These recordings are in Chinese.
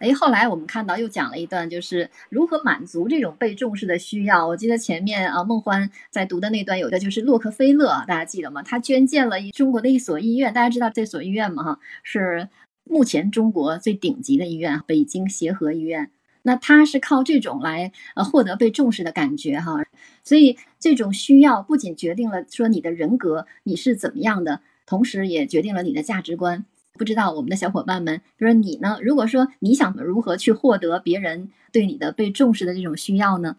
哎，后来我们看到又讲了一段，就是如何满足这种被重视的需要。我记得前面啊，孟欢在读的那段有的就是洛克菲勒，大家记得吗？他捐建了一中国的一所医院，大家知道这所医院吗？哈，是目前中国最顶级的医院——北京协和医院。那他是靠这种来呃获得被重视的感觉哈。所以这种需要不仅决定了说你的人格你是怎么样的，同时也决定了你的价值观。不知道我们的小伙伴们，比如说你呢？如果说你想如何去获得别人对你的被重视的这种需要呢？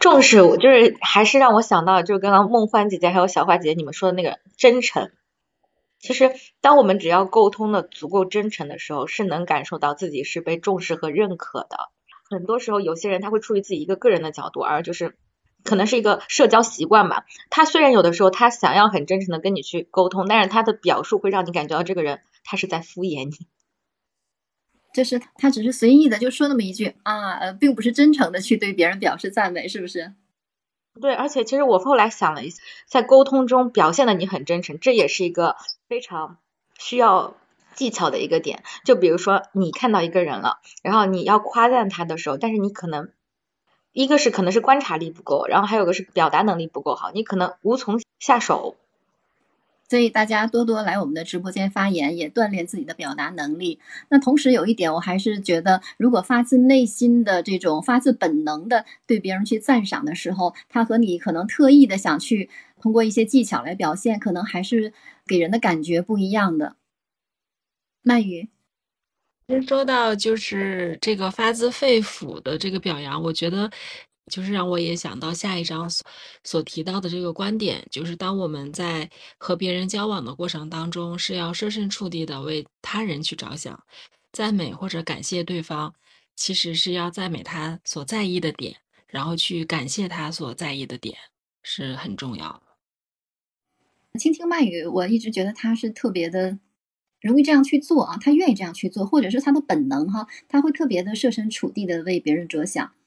重视，我就是还是让我想到，就是刚刚梦欢姐姐还有小花姐姐你们说的那个真诚。其实，当我们只要沟通的足够真诚的时候，是能感受到自己是被重视和认可的。很多时候，有些人他会出于自己一个个人的角度，而就是。可能是一个社交习惯吧。他虽然有的时候他想要很真诚的跟你去沟通，但是他的表述会让你感觉到这个人他是在敷衍你。就是他只是随意的就说那么一句啊，呃，并不是真诚的去对别人表示赞美，是不是？对，而且其实我后来想了一下，在沟通中表现的你很真诚，这也是一个非常需要技巧的一个点。就比如说你看到一个人了，然后你要夸赞他的时候，但是你可能。一个是可能是观察力不够，然后还有个是表达能力不够好，你可能无从下手。所以大家多多来我们的直播间发言，也锻炼自己的表达能力。那同时有一点，我还是觉得，如果发自内心的这种发自本能的对别人去赞赏的时候，他和你可能特意的想去通过一些技巧来表现，可能还是给人的感觉不一样的。鳗鱼。其实说到就是这个发自肺腑的这个表扬，我觉得就是让我也想到下一章所所提到的这个观点，就是当我们在和别人交往的过程当中，是要设身处地的为他人去着想，赞美或者感谢对方，其实是要赞美他所在意的点，然后去感谢他所在意的点，是很重要的。倾听慢语，我一直觉得他是特别的。容易这样去做啊，他愿意这样去做，或者是他的本能哈，他会特别的设身处地的为别人着想。